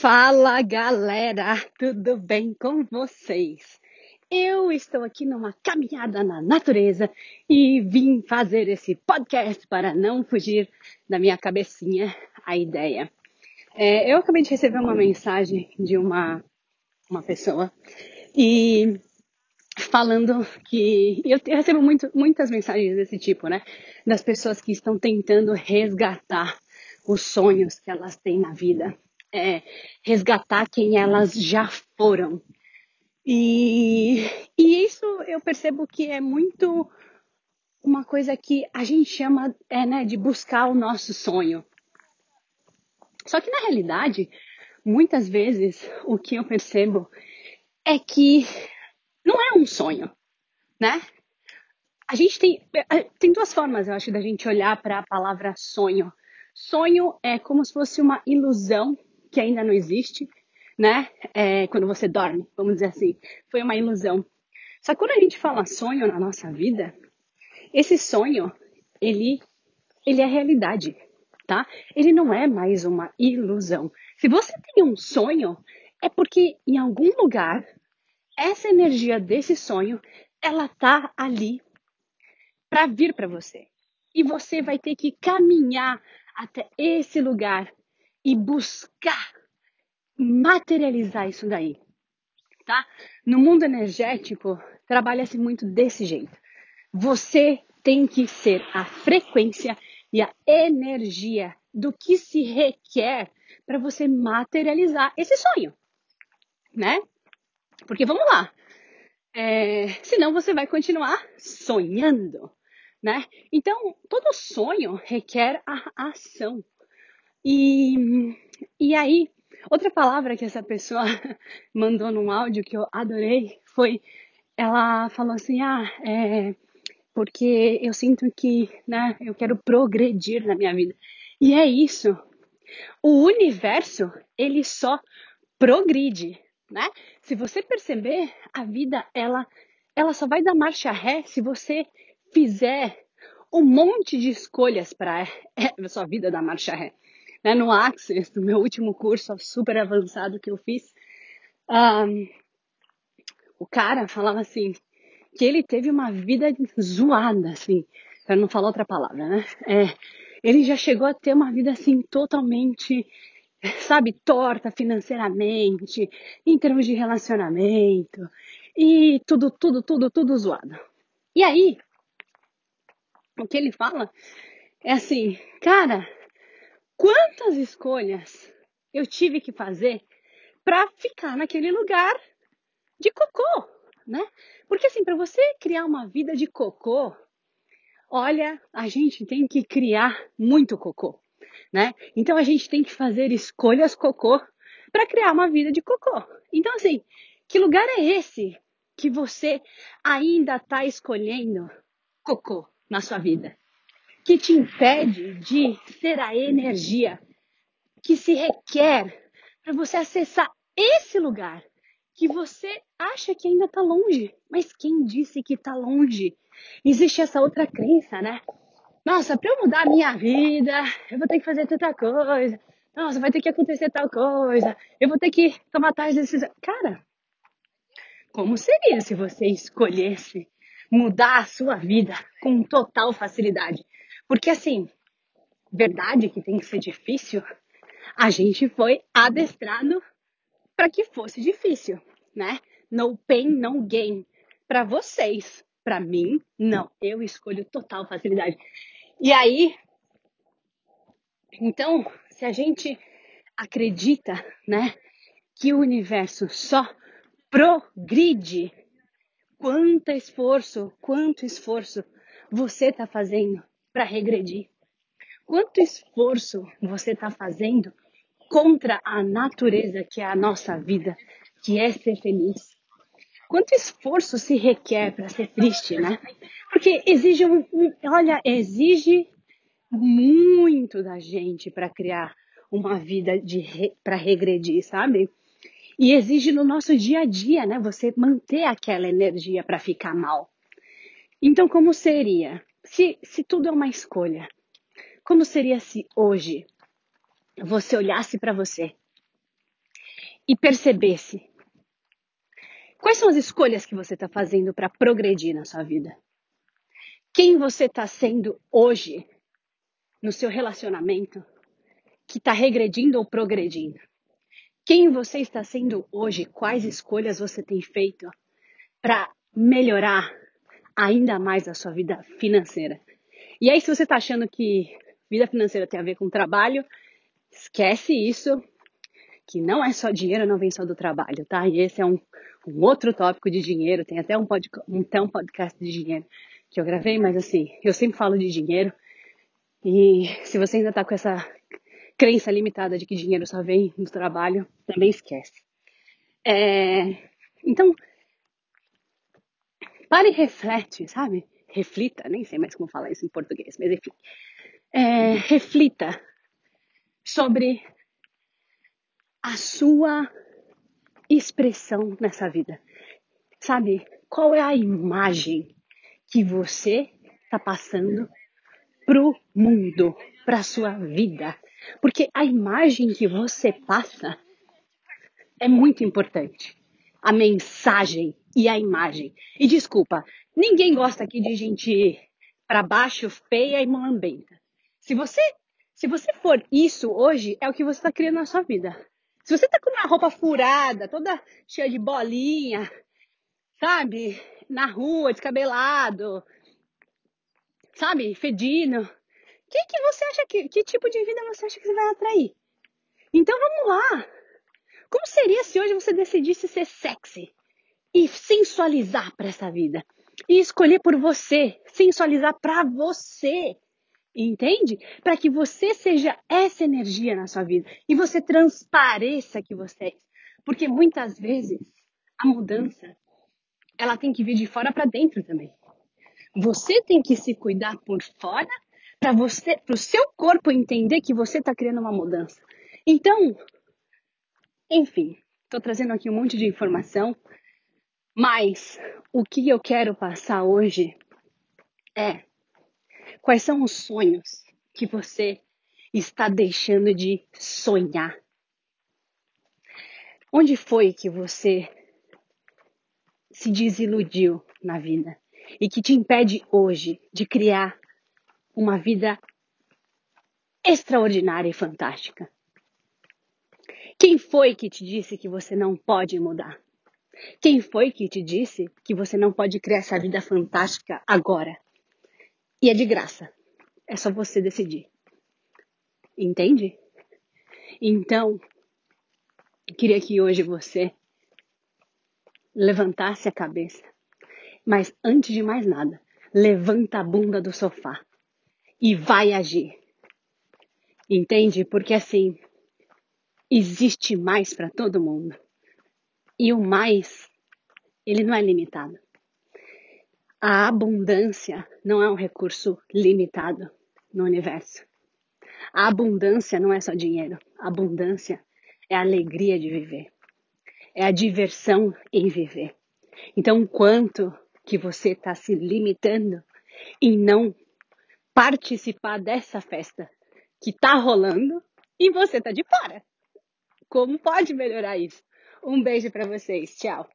Fala galera, tudo bem com vocês? Eu estou aqui numa caminhada na natureza e vim fazer esse podcast para não fugir da minha cabecinha a ideia. É, eu acabei de receber uma mensagem de uma, uma pessoa e falando que eu recebo muito, muitas mensagens desse tipo, né? Das pessoas que estão tentando resgatar os sonhos que elas têm na vida é, resgatar quem elas já foram. E, e isso eu percebo que é muito uma coisa que a gente chama é, né, de buscar o nosso sonho. Só que na realidade, muitas vezes o que eu percebo é que não é um sonho, né? A gente tem, é, tem duas formas, eu acho, da gente olhar para a palavra sonho. Sonho é como se fosse uma ilusão que ainda não existe, né? É, quando você dorme, vamos dizer assim, foi uma ilusão. Só que quando a gente fala sonho na nossa vida, esse sonho, ele, ele é realidade, tá? Ele não é mais uma ilusão. Se você tem um sonho, é porque em algum lugar, essa energia desse sonho, ela tá ali para vir para você. E você vai ter que caminhar até esse lugar e buscar materializar isso daí, tá? No mundo energético, trabalha-se muito desse jeito. Você tem que ser a frequência e a energia do que se requer para você materializar esse sonho, né? Porque vamos lá, é, senão você vai continuar sonhando, né? Então, todo sonho requer a ação. E, e aí, outra palavra que essa pessoa mandou num áudio que eu adorei foi: ela falou assim, ah, é, porque eu sinto que, né, eu quero progredir na minha vida. E é isso. O universo, ele só progride, né? Se você perceber, a vida, ela, ela só vai dar marcha ré se você fizer um monte de escolhas para a sua vida dar marcha ré né, no Access, do meu último curso super avançado que eu fiz, um, o cara falava assim, que ele teve uma vida zoada, assim, para não falar outra palavra, né? É, ele já chegou a ter uma vida assim totalmente, sabe, torta financeiramente, em termos de relacionamento, e tudo, tudo, tudo, tudo zoado. E aí, o que ele fala é assim, cara, quantas escolhas eu tive que fazer para ficar naquele lugar de cocô, né? Porque assim, para você criar uma vida de cocô, olha, a gente tem que criar muito cocô, né? Então a gente tem que fazer escolhas cocô para criar uma vida de cocô. Então assim, que lugar é esse que você ainda está escolhendo cocô na sua vida? Que te impede de ser a energia que se requer para você acessar esse lugar que você acha que ainda está longe. Mas quem disse que está longe? Existe essa outra crença, né? Nossa, para eu mudar a minha vida, eu vou ter que fazer tanta coisa. Nossa, vai ter que acontecer tal coisa. Eu vou ter que tomar tais decisões. Cara, como seria se você escolhesse mudar a sua vida com total facilidade? Porque assim, verdade que tem que ser difícil, a gente foi adestrado para que fosse difícil, né? No pain, no gain. Para vocês, para mim, não. Eu escolho total facilidade. E aí, então, se a gente acredita, né, que o universo só progride, quanto esforço, quanto esforço você está fazendo para regredir? Quanto esforço você está fazendo contra a natureza que é a nossa vida, que é ser feliz? Quanto esforço se requer para ser triste, né? Porque exige um, um olha, exige muito da gente para criar uma vida de re, para regredir, sabe? E exige no nosso dia a dia, né? Você manter aquela energia para ficar mal. Então, como seria? Se, se tudo é uma escolha, como seria se hoje você olhasse para você e percebesse quais são as escolhas que você está fazendo para progredir na sua vida. Quem você está sendo hoje no seu relacionamento que está regredindo ou progredindo? Quem você está sendo hoje? Quais escolhas você tem feito para melhorar ainda mais a sua vida financeira? E aí, se você está achando que vida financeira tem a ver com trabalho, esquece isso, que não é só dinheiro, não vem só do trabalho, tá? E esse é um, um outro tópico de dinheiro, tem até um, pod, um, um podcast de dinheiro que eu gravei, mas assim, eu sempre falo de dinheiro. E se você ainda tá com essa crença limitada de que dinheiro só vem do trabalho, também esquece. É, então, pare e reflete, sabe? Reflita, nem sei mais como falar isso em português, mas enfim. É, reflita sobre a sua expressão nessa vida. Sabe? Qual é a imagem que você está passando pro mundo, para sua vida? Porque a imagem que você passa é muito importante. A mensagem e a imagem. E desculpa, ninguém gosta aqui de gente para baixo, feia e mulambenta. Se você, se você for isso hoje, é o que você está criando na sua vida. Se você tá com uma roupa furada, toda cheia de bolinha, sabe? Na rua, descabelado, sabe? Fedindo, que, que você acha que, que tipo de vida você acha que você vai atrair? Então vamos lá. Como seria se hoje você decidisse ser sexy e sensualizar para essa vida? E escolher por você, sensualizar para você. Entende? Para que você seja essa energia na sua vida e você transpareça que você é. Porque muitas vezes a mudança ela tem que vir de fora para dentro também. Você tem que se cuidar por fora para você, para o seu corpo entender que você está criando uma mudança. Então, enfim, estou trazendo aqui um monte de informação, mas o que eu quero passar hoje é quais são os sonhos que você está deixando de sonhar. Onde foi que você se desiludiu na vida e que te impede hoje de criar uma vida extraordinária e fantástica. Quem foi que te disse que você não pode mudar? Quem foi que te disse que você não pode criar essa vida fantástica agora? E é de graça. É só você decidir. Entende? Então, queria que hoje você levantasse a cabeça. Mas antes de mais nada, levanta a bunda do sofá e vai agir. Entende? Porque assim, existe mais para todo mundo. E o mais, ele não é limitado. A abundância não é um recurso limitado no universo. A abundância não é só dinheiro. A abundância é a alegria de viver. É a diversão em viver. Então, quanto que você está se limitando em não participar dessa festa que tá rolando e você tá de fora. Como pode melhorar isso? Um beijo para vocês. Tchau.